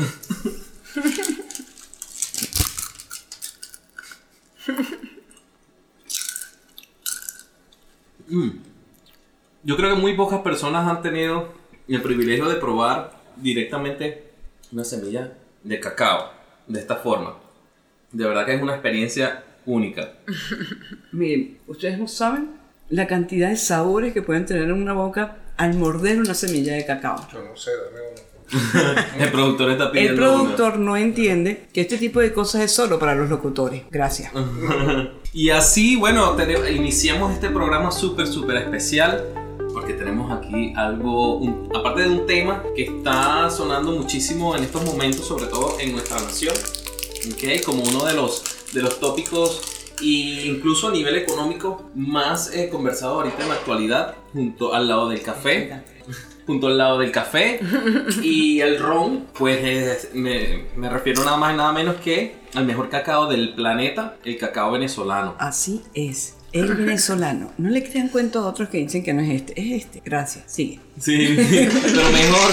Mm. Yo creo que muy pocas personas han tenido el privilegio de probar directamente una semilla de cacao de esta forma. De verdad que es una experiencia única. Miren, ustedes no saben la cantidad de sabores que pueden tener en una boca al morder una semilla de cacao. Yo no sé, dame uno. El productor está El pidiendo productor no entiende que este tipo de cosas es solo para los locutores. Gracias. una. Y así, bueno, tene- iniciamos este programa súper, súper especial. Porque tenemos aquí algo, un- aparte de un tema que está sonando muchísimo en estos momentos, sobre todo en nuestra nación, ¿ok? como uno de los, de los tópicos e incluso a nivel económico más eh, conversado ahorita en la actualidad, junto al lado del café. Junto al lado del café y el ron, pues es- me, me refiero nada más y nada menos que al mejor cacao del planeta, el cacao venezolano. Así es. El venezolano. No le crean cuento a otros que dicen que no es este. Es este. Gracias. Sigue. Sí, pero mejor.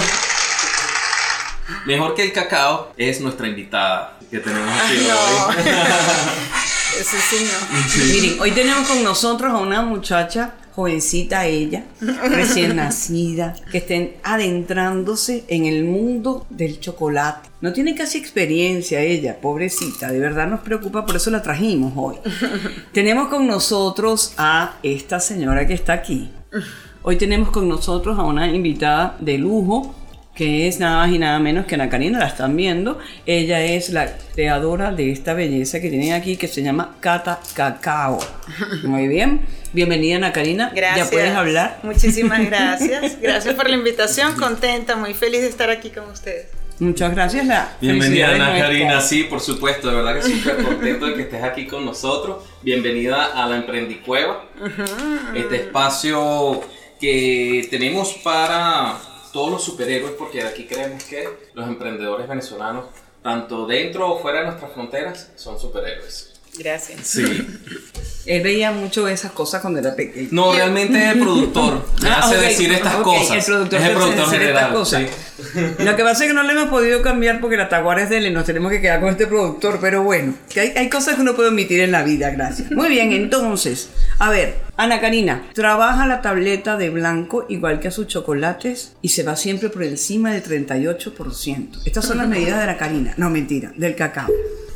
Mejor que el cacao es nuestra invitada que tenemos aquí Ay, no. hoy. Eso sí, no. Miren, hoy tenemos con nosotros a una muchacha jovencita ella, recién nacida, que estén adentrándose en el mundo del chocolate. No tiene casi experiencia ella, pobrecita, de verdad nos preocupa, por eso la trajimos hoy. tenemos con nosotros a esta señora que está aquí. Hoy tenemos con nosotros a una invitada de lujo, que es nada más y nada menos que Ana Karina, la están viendo. Ella es la creadora de esta belleza que tienen aquí, que se llama Cata Cacao. Muy bien. Bienvenida, Ana Karina. Gracias. Ya puedes hablar. Muchísimas gracias. Gracias por la invitación. Contenta, muy feliz de estar aquí con ustedes. Muchas gracias. La Bienvenida Ana. Karina, sí, por supuesto, de verdad que súper contento de que estés aquí con nosotros. Bienvenida a la Emprendicueva, este espacio que tenemos para todos los superhéroes, porque aquí creemos que los emprendedores venezolanos, tanto dentro o fuera de nuestras fronteras, son superhéroes. Gracias. Sí. Él veía mucho esas cosas cuando era pequeño. No, realmente es el productor. Me Ah, hace ok, decir estas ok, cosas. El productor es el te hace productor decir estas general. cosas. sí. Lo que pasa es que no le hemos podido cambiar porque la taguara es de él y nos tenemos que quedar con este productor, pero bueno, que hay, hay cosas que uno puede omitir en la vida, gracias. Muy bien, entonces, a ver, Ana Karina, trabaja la tableta de blanco igual que a sus chocolates y se va siempre por encima del 38%. Estas son las medidas de la Karina, no mentira, del cacao.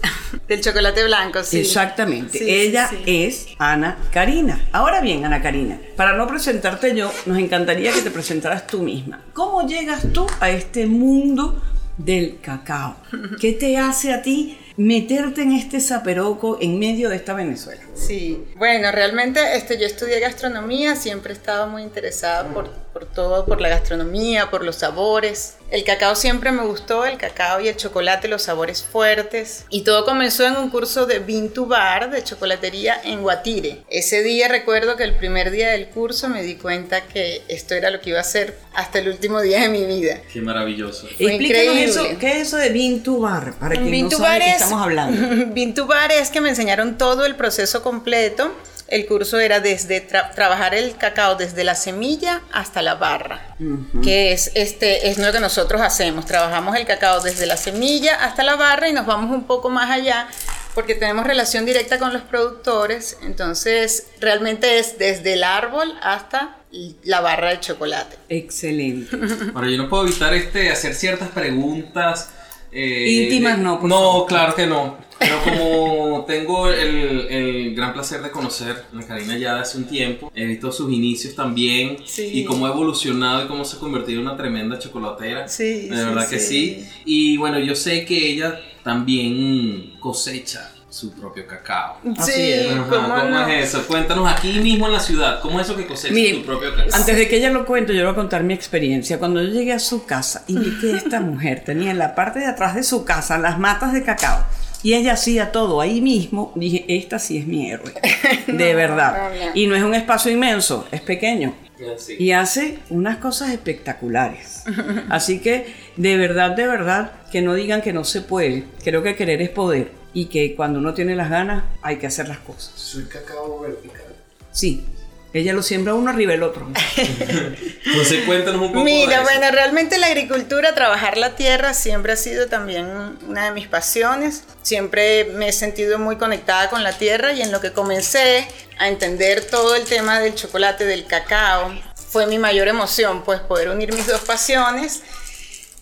Del chocolate blanco, sí. Exactamente. Sí, Ella sí. es Ana Karina. Ahora bien, Ana Karina, para no presentarte yo, nos encantaría que te presentaras tú misma. ¿Cómo llegas tú a este mundo del cacao? ¿Qué te hace a ti meterte en este zaperoco en medio de esta Venezuela? Sí, bueno, realmente este, yo estudié gastronomía, siempre he estado muy interesada por, por todo, por la gastronomía, por los sabores. El cacao siempre me gustó, el cacao y el chocolate, los sabores fuertes. Y todo comenzó en un curso de Bean to Bar, de chocolatería en Guatire. Ese día recuerdo que el primer día del curso me di cuenta que esto era lo que iba a hacer hasta el último día de mi vida. Qué maravilloso. Fue Explícanos increíble. eso, ¿qué es eso de Bean to Bar? Para quien no sabe de qué es- estamos hablando. Bean to Bar es que me enseñaron todo el proceso completo. El curso era desde tra- trabajar el cacao desde la semilla hasta la barra, que es este es lo que nosotros hacemos. Trabajamos el cacao desde la semilla hasta la barra y nos vamos un poco más allá porque tenemos relación directa con los productores. Entonces, realmente es desde el árbol hasta la barra de chocolate. Excelente. Ahora, yo no puedo evitar este, hacer ciertas preguntas. Eh, Íntimas no, por No, favor. claro que no. Pero como tengo el, el gran placer de conocer a Karina ya hace un tiempo, he visto sus inicios también Sí. y cómo ha evolucionado y cómo se ha convertido en una tremenda chocolatera. Sí, De sí, verdad que sí. sí. Y bueno, yo sé que ella también cosecha su propio cacao. Así sí, es. Ajá, ¿cómo ¿Cómo no? es eso? Cuéntanos aquí mismo en la ciudad, ¿cómo es eso que cosechas tu propio cacao? Antes de que ella lo cuente, yo voy a contar mi experiencia. Cuando yo llegué a su casa y vi que esta mujer tenía en la parte de atrás de su casa las matas de cacao y ella hacía todo ahí mismo, dije, esta sí es mi héroe. De verdad. no, no. Y no es un espacio inmenso, es pequeño. Sí. Y hace unas cosas espectaculares. Así que, de verdad, de verdad, que no digan que no se puede. Creo que querer es poder. Y que cuando uno tiene las ganas, hay que hacer las cosas. Soy cacao vertical. Sí, Ella lo siembra uno arriba del otro. Entonces cuéntanos un poco. de Mira, eso. bueno, realmente la agricultura, trabajar la tierra siempre ha sido también una de mis pasiones. Siempre me he sentido muy conectada con la tierra y en lo que comencé a entender todo el tema del chocolate, del cacao, fue mi mayor emoción, pues poder unir mis dos pasiones.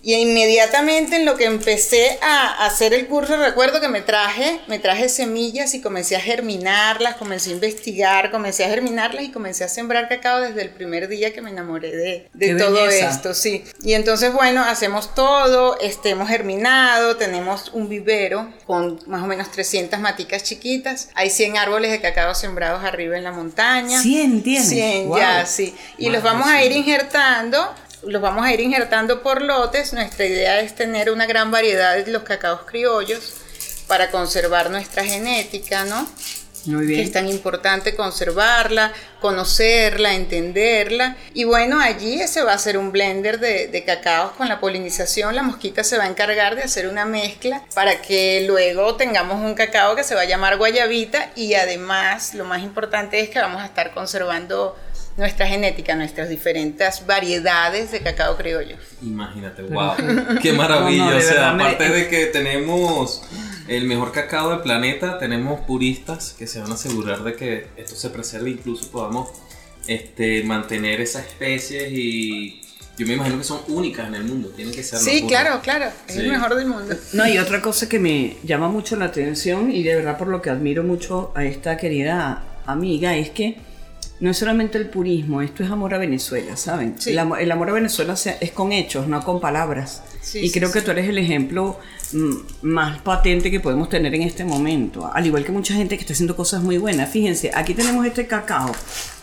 Y inmediatamente en lo que empecé a hacer el curso, recuerdo que me traje, me traje semillas y comencé a germinarlas, comencé a investigar, comencé a germinarlas y comencé a sembrar cacao desde el primer día que me enamoré de, de todo belleza. esto, sí. Y entonces, bueno, hacemos todo, este, hemos germinado, tenemos un vivero con más o menos 300 maticas chiquitas, hay 100 árboles de cacao sembrados arriba en la montaña. 100 tienes. 100 Wow. ya, sí. Y los vamos a ir injertando, los vamos a ir injertando por lotes. Nuestra idea es tener una gran variedad de los cacaos criollos para conservar nuestra genética, ¿no? Muy que bien. es tan importante conservarla, conocerla, entenderla. Y bueno, allí se va a hacer un blender de, de cacaos con la polinización. La mosquita se va a encargar de hacer una mezcla para que luego tengamos un cacao que se va a llamar guayabita y además lo más importante es que vamos a estar conservando nuestra genética, nuestras diferentes variedades de cacao criollo. Imagínate, wow. Qué maravilla. No, no, o sea, verdad me- aparte de que tenemos el mejor cacao del planeta, tenemos puristas que se van a asegurar de que esto se preserve, incluso podamos este, mantener esas especies y yo me imagino que son únicas en el mundo, tienen que ser. Sí, claro, claro, es Sí. el mejor del mundo. No, y otra cosa que me llama mucho la atención y de verdad por lo que admiro mucho a esta querida amiga es que no es solamente el purismo, esto es amor a Venezuela, ¿saben? Sí. El, amor, el amor a Venezuela es con hechos, no con palabras. Sí, y sí, creo que tú eres el ejemplo mm, más patente que podemos tener en este momento. Al igual que mucha gente que está haciendo cosas muy buenas. Fíjense, aquí tenemos este cacao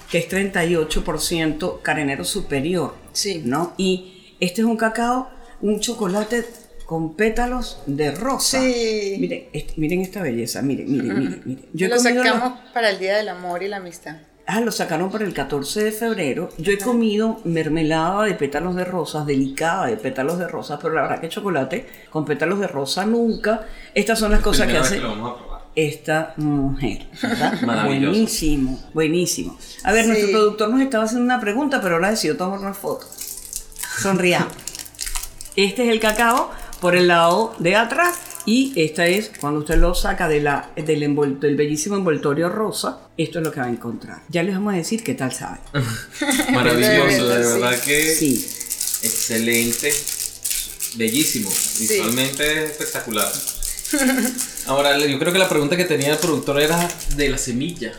que es 38% carenero superior. ¿no? Y este es un cacao, un chocolate con pétalos de rosa. Sí. Miren, este- miren esta belleza, miren, miren, miren, miren. Yo he lo los- sacamos para el Día del Amor y la Amistad. Ah, lo sacaron para el 14 de febrero. Yo he comido mermelada de pétalos de rosas, delicada de pétalos de rosas, pero la verdad que chocolate con pétalos de rosa nunca. Estas son las cosas que hace esta mujer. Buenísimo, buenísimo. A ver, Sí. nuestro productor nos estaba haciendo una pregunta, pero ahora decidió tomar una foto. Sonriamos. Este es el cacao por el lado de atrás y esta es cuando usted lo saca de la, del, envol- del bellísimo envoltorio rosa, esto es lo que va a encontrar. Ya les vamos a decir qué tal sabe. Maravilloso, de Sí. verdad que Sí. excelente, bellísimo, visualmente espectacular. Ahora, yo creo que la pregunta que tenía el productor era de la semilla,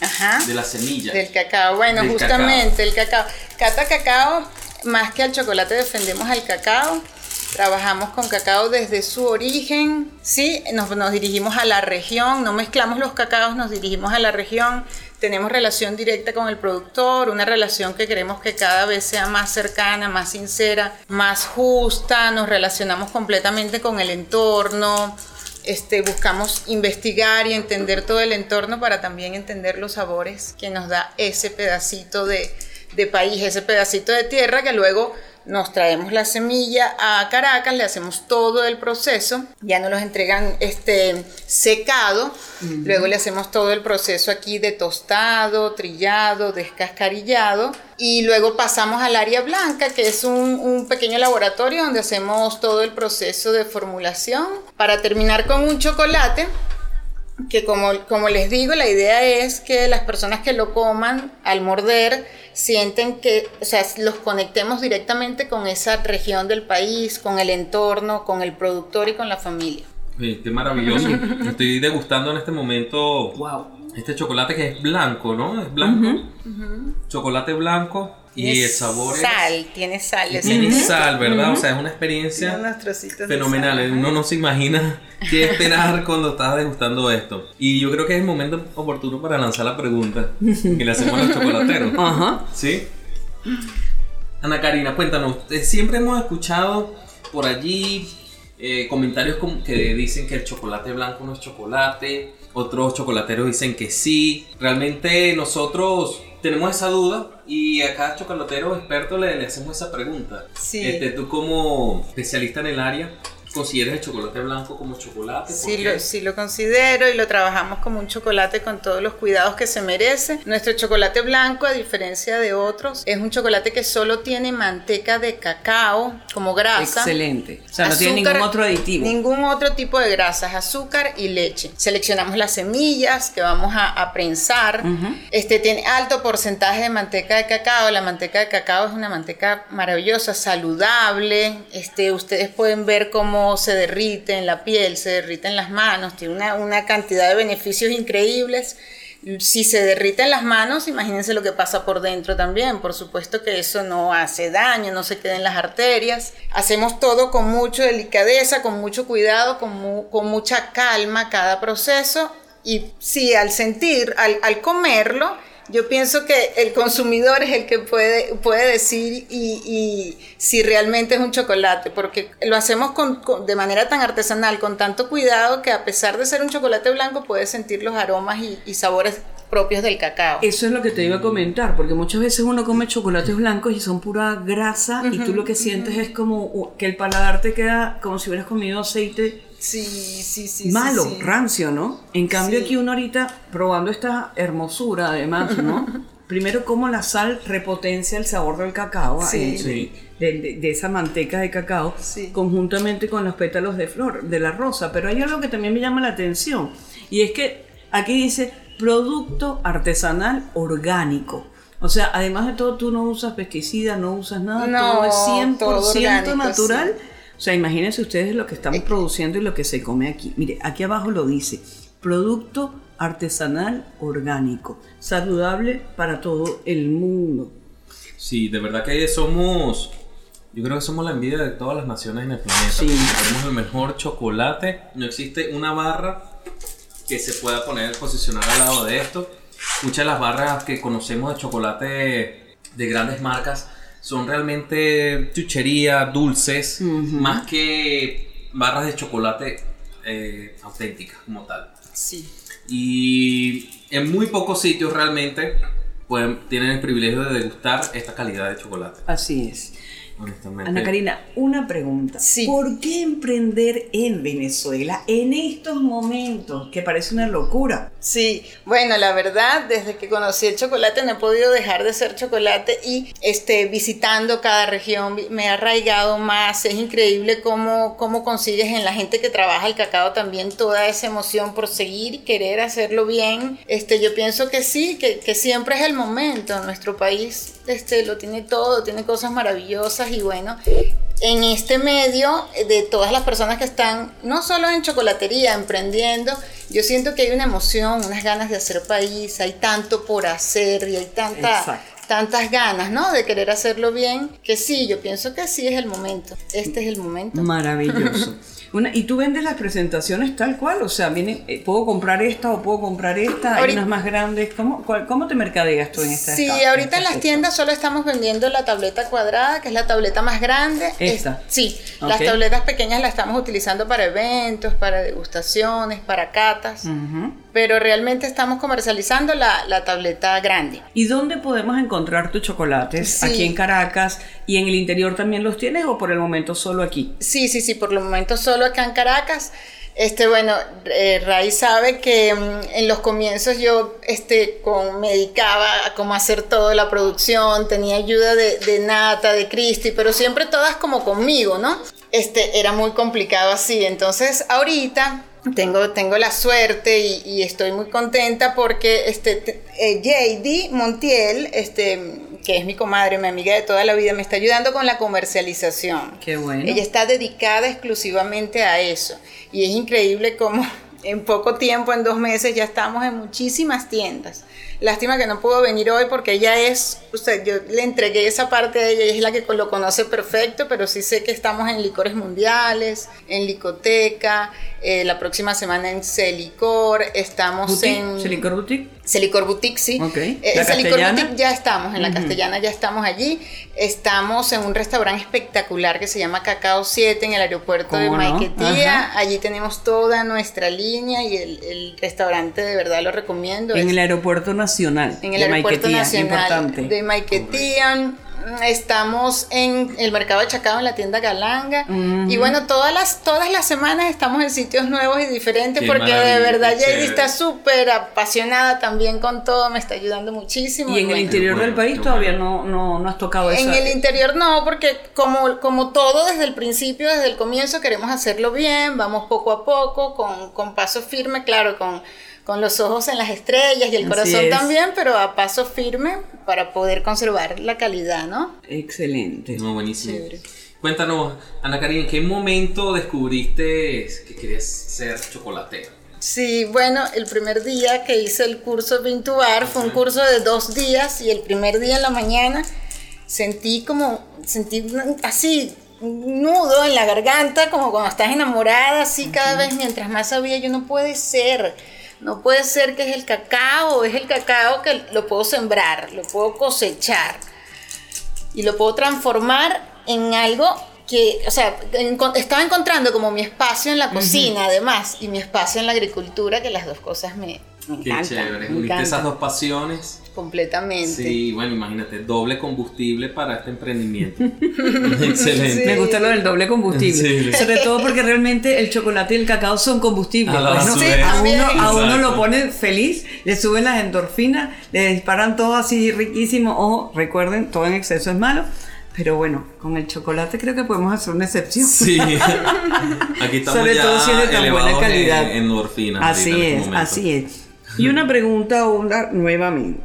Ajá. de la semilla. Del cacao, bueno, Del justamente el cacao. Cata Cacao, más que al chocolate defendemos al cacao. Trabajamos con cacao desde su origen, sí, nos, dirigimos a la región, no mezclamos los cacaos, nos dirigimos a la región, tenemos relación directa con el productor, una relación que queremos que cada vez sea más cercana, más sincera, más justa, nos relacionamos completamente con el entorno, este, buscamos investigar y entender todo el entorno para también entender los sabores que nos da ese pedacito de, de país, ese pedacito de tierra que luego nos traemos la semilla a Caracas, le hacemos todo el proceso, ya nos los entregan este secado, luego le hacemos todo el proceso aquí de tostado, trillado, descascarillado y luego pasamos al área blanca, que es un, un pequeño laboratorio donde hacemos todo el proceso de formulación para terminar con un chocolate que como, como les digo, la idea es que las personas que lo coman al morder sienten que, o sea, los conectemos directamente con esa región del país, con el entorno, con el productor y con la familia. Sí, qué maravilloso. Estoy degustando en este momento Wow. este chocolate que es blanco, ¿no? Es blanco. Chocolate blanco y el sabor es- Sal, tiene sal. tiene sal, ¿verdad? O sea, es una experiencia fenomenal. sal. Uno no se imagina qué esperar cuando estás degustando esto. Y yo creo que es el momento oportuno para lanzar la pregunta que le hacemos a los chocolateros. Ajá. ¿Sí? Ana Karina, cuéntanos. eh, Siempre hemos escuchado por allí eh, comentarios como que dicen que el chocolate blanco no es chocolate. Otros chocolateros dicen que sí. Realmente nosotros tenemos esa duda y a cada chocolatero experto le, le hacemos esa pregunta. Sí. Este, tú como especialista en el área, consideras el chocolate blanco como chocolate. Sí lo, sí lo considero y lo trabajamos como un chocolate con todos los cuidados que se merece. Nuestro chocolate blanco, a diferencia de otros, es un chocolate que solo tiene manteca de cacao como grasa. Excelente. O sea, no tiene ningún otro aditivo. Ningún otro tipo de grasas, azúcar y leche. Seleccionamos las semillas que vamos a, prensar. Este tiene alto porcentaje de manteca de cacao. La manteca de cacao es una manteca maravillosa, saludable. Este, ustedes pueden ver cómo se derrite en la piel, se derrite en las manos, tiene una, una cantidad de beneficios increíbles. Si se derrite en las manos, imagínense lo que pasa por dentro también. Por supuesto que eso no hace daño, no se queda en las arterias. Hacemos todo con mucha delicadeza, con mucho cuidado, con, con mucha calma cada proceso. Y si al sentir, al, al comerlo, yo pienso que el consumidor es el que puede, puede decir y, si realmente es un chocolate, porque lo hacemos con, de manera tan artesanal, con tanto cuidado, que a pesar de ser un chocolate blanco, puedes sentir los aromas y, sabores propios del cacao. Eso es lo que te iba a comentar, porque muchas veces uno come chocolates blancos y son pura grasa y tú lo que sientes es como que el paladar te queda como si hubieras comido aceite Sí, sí, sí. Malo, rancio, ¿no? En cambio aquí uno ahorita probando esta hermosura además, ¿no? Primero como la sal repotencia el sabor del cacao, eh, de, esa manteca de cacao, conjuntamente con los pétalos de flor, de la rosa. Pero hay algo que también me llama la atención, y es que aquí dice producto artesanal orgánico. O sea, además de todo, tú no usas pesticidas, no usas nada, todo es 100% natural. O sea, imagínense ustedes lo que estamos produciendo y lo que se come aquí. Mire, aquí abajo lo dice, producto artesanal orgánico, saludable para todo el mundo. Sí, de verdad que somos, yo creo que somos la envidia de todas las naciones en el planeta. Sí. Tenemos el mejor chocolate, no existe una barra que se pueda poner, posicionar al lado de esto. Muchas de las barras que conocemos de chocolate de grandes marcas son realmente chuchería, dulces, más que barras de chocolate eh, auténticas como tal. Sí. Y en muy pocos sitios realmente pueden, tienen el privilegio de degustar esta calidad de chocolate. Así es. Ana Karina, una pregunta. ¿Por qué emprender en Venezuela en estos momentos que parece una locura? Sí, bueno, la verdad, desde que conocí el chocolate no he podido dejar de ser chocolate y este, visitando cada región me ha arraigado más. Es increíble cómo, cómo consigues en la gente que trabaja el cacao también toda esa emoción por seguir y querer hacerlo bien. Este, yo pienso que sí, que, que siempre es el momento. Nuestro país este, lo tiene todo, tiene cosas maravillosas y bueno, en este medio de todas las personas que están no solo en chocolatería, emprendiendo, yo siento que hay una emoción, unas ganas de hacer país, hay tanto por hacer y hay tanta, tantas ganas, ¿no? De querer hacerlo bien, que sí, yo pienso que sí es el momento, este es el momento. Maravilloso. y tú vendes las presentaciones tal cual, o sea, viene, eh, puedo comprar esta o puedo comprar esta, hay unas más grandes, ¿cómo, cómo te mercadeas tú en esta Sí, ahorita en las tiendas solo estamos vendiendo la tableta cuadrada, que es la tableta más grande. ¿Esta? sí, las tabletas pequeñas las estamos utilizando para eventos, para degustaciones, para catas, pero realmente estamos comercializando la, la, tableta grande. ¿Y dónde podemos encontrar tus chocolates? Aquí en Caracas y en el interior también los tienes o por el momento solo aquí? Sí, sí, sí, por el momento solo acá en Caracas. Este, bueno, eh, Ray sabe que mm, en los comienzos yo este, con, me dedicaba a cómo hacer toda la producción, tenía ayuda de, Nata, de Cristi, pero siempre todas como conmigo, ¿no? Este, era muy complicado así. Entonces, ahorita tengo, tengo la suerte y, estoy muy contenta porque este, eh, JD Montiel, este, que es mi comadre, mi amiga de toda la vida, me está ayudando con la comercialización. Qué bueno. Ella está dedicada exclusivamente a eso. Y es increíble cómo en poco tiempo, en dos meses, ya estamos en muchísimas tiendas. Lástima que no pudo venir hoy porque ella es, usted, yo le entregué esa parte a ella, ella es la que lo conoce perfecto, pero sí sé que estamos en licores mundiales, en licoteca, eh, la próxima semana en Celicor, estamos en... ¿Celicor Boutique? Celicor Boutique, sí. Okay. Eh, en Celicor Boutique ya estamos, en la castellana ya estamos allí. Estamos en un restaurante espectacular que se llama Cacao 7 en el aeropuerto de Maiquetía. Allí tenemos toda nuestra línea y el, restaurante de verdad lo recomiendo. En el aeropuerto nacional. En el aeropuerto nacional de Maiquetía estamos en el mercado de Chacao, en la tienda Galanga. Y bueno, todas las, todas las semanas estamos en sitios nuevos y diferentes porque de verdad Jady está súper apasionada también con todo, me está ayudando muchísimo. ¿Y en el interior del país todavía no, no, no, has tocado eso? En el interior no, porque como, como todo desde el principio, desde el comienzo, queremos hacerlo bien, vamos poco a poco, con, con paso firme, claro, con con los ojos en las estrellas y el corazón también, pero a paso firme para poder conservar la calidad, ¿no? Excelente. No, buenísimo. Cuéntanos, Ana Karina, ¿en qué momento descubriste que querías ser chocolatera? Sí, bueno, el primer día que hice el curso Pintuar fue un curso de dos días y el primer día en la mañana sentí como, sentí así, un nudo en la garganta, como cuando estás enamorada, así cada vez mientras más sabía, yo no puede ser no puede ser que es el cacao, es el cacao que lo puedo sembrar, lo puedo cosechar y lo puedo transformar en algo que, o sea, estaba encontrando como mi espacio en la cocina, además, y mi espacio en la agricultura, que las dos cosas me, me Qué chévere, uniste esas dos pasiones. Completamente. Sí, bueno, imagínate, doble combustible para este emprendimiento. Excelente. Me gusta lo del doble combustible. Sobre todo porque realmente el chocolate y el cacao son combustibles. A, uno, a uno lo pone feliz, le suben las endorfinas, le disparan todo así riquísimo. Ojo, recuerden, todo en exceso es malo. Pero bueno, con el chocolate creo que podemos hacer una excepción. Sí. Aquí estamos Sobre todo si es de tan buena calidad. Endorfinas. Así es, este así es. Y una pregunta, Onda, nuevamente.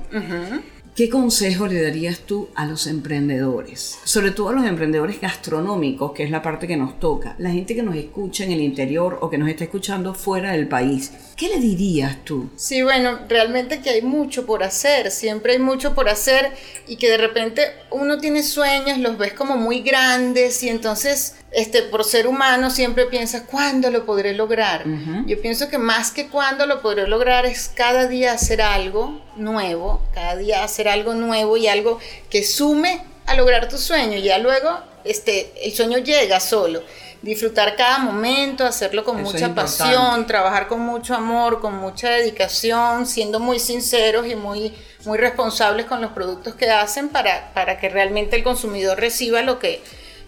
¿Qué consejo le darías tú a los emprendedores? Sobre todo a los emprendedores gastronómicos, que es la parte que nos toca. La gente que nos escucha en el interior o que nos está escuchando fuera del país. ¿Qué le dirías tú? Sí, bueno, realmente que hay mucho por hacer, siempre hay mucho por hacer y que de repente uno tiene sueños, los ves como muy grandes y entonces este, por ser humano siempre piensas, ¿cuándo lo podré lograr? Yo pienso que más que cuándo lo podré lograr es cada día hacer algo nuevo, cada día hacer algo nuevo y algo que sume a lograr tu sueño. Ya luego este, el sueño llega solo disfrutar cada momento, hacerlo con mucha pasión, trabajar con mucho amor, con mucha dedicación, siendo muy sinceros y muy, muy responsables con los productos que hacen para, para que realmente el consumidor reciba lo que,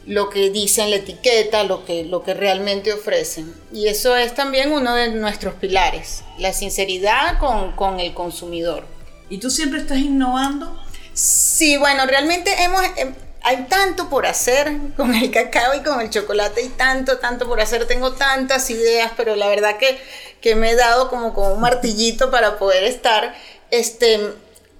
lo que dice en la etiqueta, lo que, lo que realmente ofrecen. Y eso es también uno de nuestros pilares, la sinceridad con, con el consumidor. ¿Y tú siempre estás innovando? Sí, bueno, realmente hemos em, hay tanto por hacer con el cacao y con el chocolate, y tanto, tanto por hacer. Tengo tantas ideas, pero la verdad que, que me he dado como con un martillito para poder estar, este,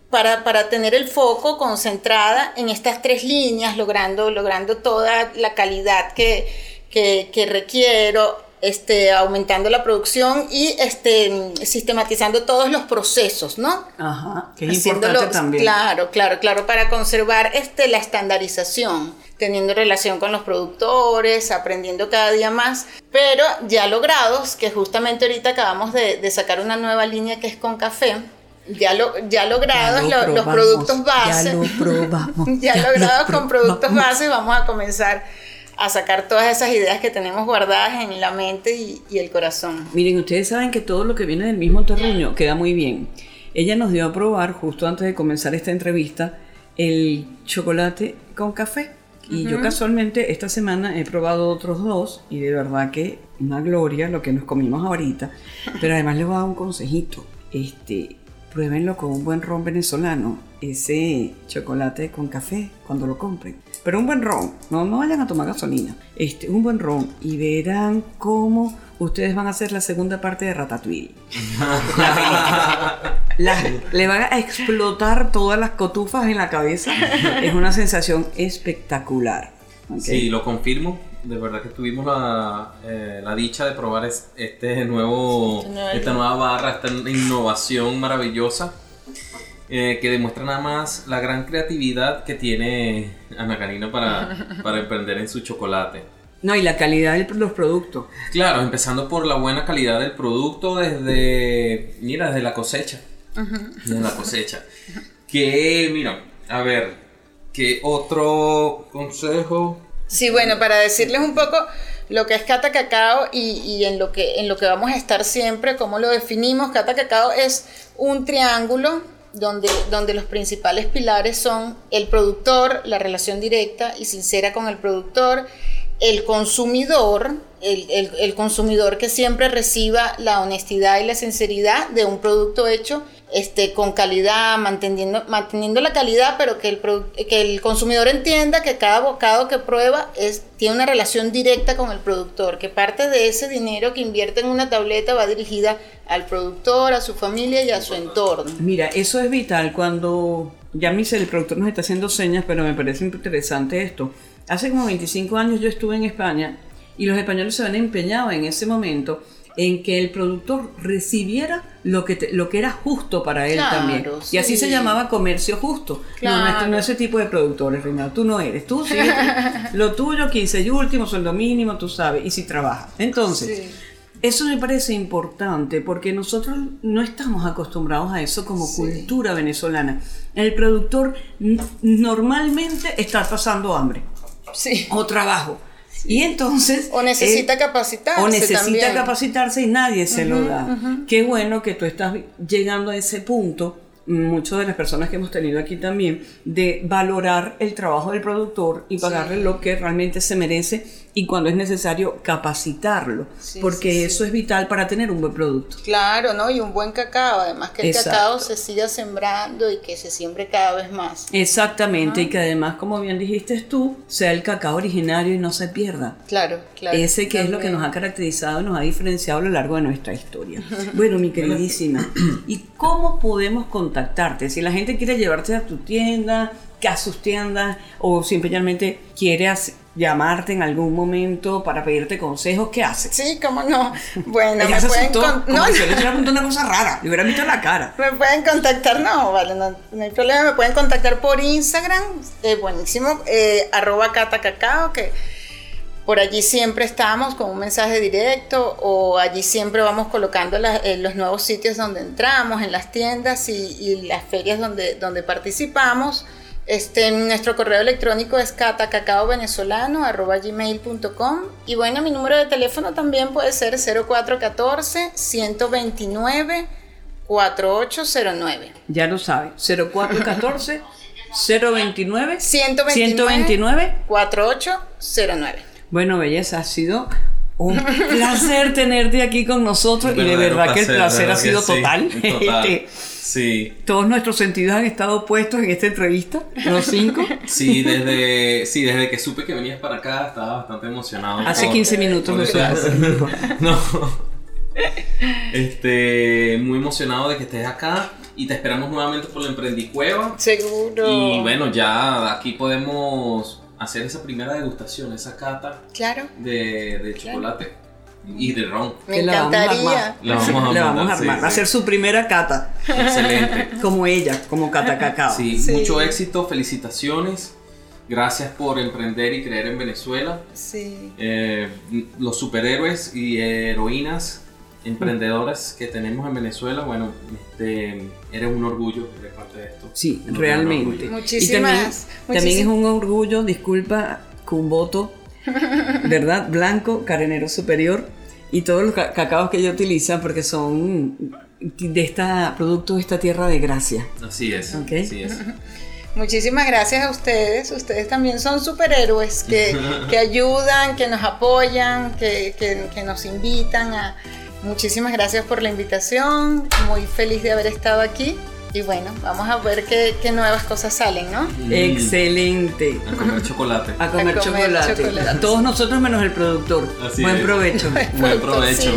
para, para, tener el foco concentrada en estas tres líneas, logrando, logrando toda la calidad que, que, que requiero este, aumentando la producción y este, sistematizando todos los procesos, ¿no? Ajá, que es importante también. Claro, claro, claro, para conservar este, la estandarización, teniendo relación con los productores, aprendiendo cada día más, pero ya logrados, que justamente ahorita acabamos de, sacar una nueva línea que es con café, ya, lo, ya logrados los productos base. Ya lo probamos. ya, logrados con productos base, vamos a comenzar a sacar todas esas ideas que tenemos guardadas en la mente y, el corazón. Miren, ustedes saben que todo lo que viene del mismo terruño queda muy bien. Ella nos dio a probar, justo antes de comenzar esta entrevista, el chocolate con café. Y yo casualmente esta semana he probado otros dos y de verdad que una gloria lo que nos comimos ahorita. Pero además les voy a dar un consejito. Este, pruébenlo con un buen ron venezolano, ese chocolate con café cuando lo compren. Pero un buen ron, no, no vayan a tomar gasolina. Este, un buen ron y verán cómo ustedes van a hacer la segunda parte de Ratatouille. le van a explotar todas las cotufas en la cabeza. Es una sensación espectacular. Sí, lo confirmo de verdad que tuvimos la, eh, la dicha de probar este nuevo, esta nueva barra, esta innovación maravillosa. Eh, que demuestra nada más la gran creatividad que tiene Ana Karina para, para emprender en su chocolate. No, y la calidad de los productos. Claro, empezando por la buena calidad del producto desde, mira, desde la cosecha. Desde la cosecha. Que, mira, a ver, ¿qué otro consejo? Sí, bueno, para decirles un poco lo que es Cata Cacao y, en, lo que, en lo que vamos a estar siempre, cómo lo definimos, Cata Cacao es un triángulo donde, donde los principales pilares son el productor, la relación directa y sincera con el productor, el consumidor, el, el, consumidor que siempre reciba la honestidad y la sinceridad de un producto hecho este, con calidad, manteniendo, manteniendo la calidad, pero que el, que el consumidor entienda que cada bocado que prueba es, tiene una relación directa con el productor, que parte de ese dinero que invierte en una tableta va dirigida al productor, a su familia y a su entorno. Mira, eso es vital cuando, ya dice el productor nos está haciendo señas, pero me parece interesante esto. Hace como 25 años yo estuve en España y los españoles se habían empeñado en ese momento en que el productor recibiera lo que, lo que era justo para él también. Y así se llamaba comercio justo. No, no, ese tipo de productores, Reina. Tú no eres. Tú sí. lo tuyo, 15 y último, sueldo mínimo, tú sabes. Y si trabajas. Entonces. Eso me parece importante porque nosotros no estamos acostumbrados a eso como cultura venezolana. El productor normalmente está pasando hambre sí. o trabajo y entonces... O necesita capacitarse. O necesita capacitarse y nadie se lo da. Qué bueno que tú estás llegando a ese punto muchas de las personas que hemos tenido aquí también, de valorar el trabajo del productor y pagarle lo que realmente se merece y cuando es necesario capacitarlo, porque eso es vital para tener un buen producto. Claro, ¿no? Y un buen cacao, además que el cacao se siga sembrando y que se siembre cada vez más. Exactamente, y que además, como bien dijiste tú, sea el cacao originario y no se pierda. Claro, claro. Ese que es lo que nos ha caracterizado, nos ha diferenciado a lo largo de nuestra historia. bueno, mi queridísima, ¿y cómo podemos contactarte? Si la gente quiere llevarte a tu tienda, a sus tiendas o simplemente quiere llamarte en algún momento para pedirte consejos, ¿qué hace? Sí, cómo no. Bueno, me pueden no, si le preguntado una cosa rara, le hubiera visto la cara. Me pueden contactar, no, vale, no, hay problema, me pueden contactar por Instagram, eh, buenísimo, eh, arroba catacacao, que por allí siempre estamos con un mensaje directo o allí siempre vamos colocando eh, los nuevos sitios donde entramos, en las tiendas y, y las ferias donde, donde participamos. Este, nuestro correo electrónico es catacacaovenezolano.gmail.com y bueno, mi número de teléfono también puede ser 0414-129-4809. Ya lo sabe, 0414 029 129 4809. Bueno, belleza, ha sido un placer tenerte aquí con nosotros y de verdad que el placer ha sido total. Este, Sí. Todos nuestros sentidos han estado puestos en esta entrevista, los cinco. Sí, desde, sí, desde que supe que venías para acá estaba bastante emocionado. Hace 15 minutos No. Este, muy emocionado de que estés acá y te esperamos nuevamente por la Emprendicueva. Seguro. Y bueno, ya aquí podemos hacer esa primera degustación, esa cata claro. de, chocolate y de ron. Me encantaría. La vamos a armar. Va a ser su primera cata. Excelente. como ella, como Cata Cacao. Sí, mucho éxito, felicitaciones. Gracias por emprender y creer en Venezuela. Sí. Eh, los superhéroes y heroínas emprendedoras que tenemos en Venezuela, bueno, este, eres un orgullo de parte de esto. Sí, realmente. Muchísimas. Y también, es un orgullo, disculpa, con voto ¿verdad? Blanco, carenero superior y todos los cacaos que ella utiliza porque son de esta producto de esta tierra de gracia. Así es. Así es. Muchísimas gracias a ustedes. Ustedes también son superhéroes que, que ayudan, que nos apoyan, que, que, nos invitan a... Muchísimas gracias por la invitación. Muy feliz de haber estado aquí. Y bueno, vamos a ver qué, nuevas cosas salen, ¿no? Excelente. A comer chocolate. A comer, chocolate. A todos nosotros menos el productor. Buen provecho. Buen provecho.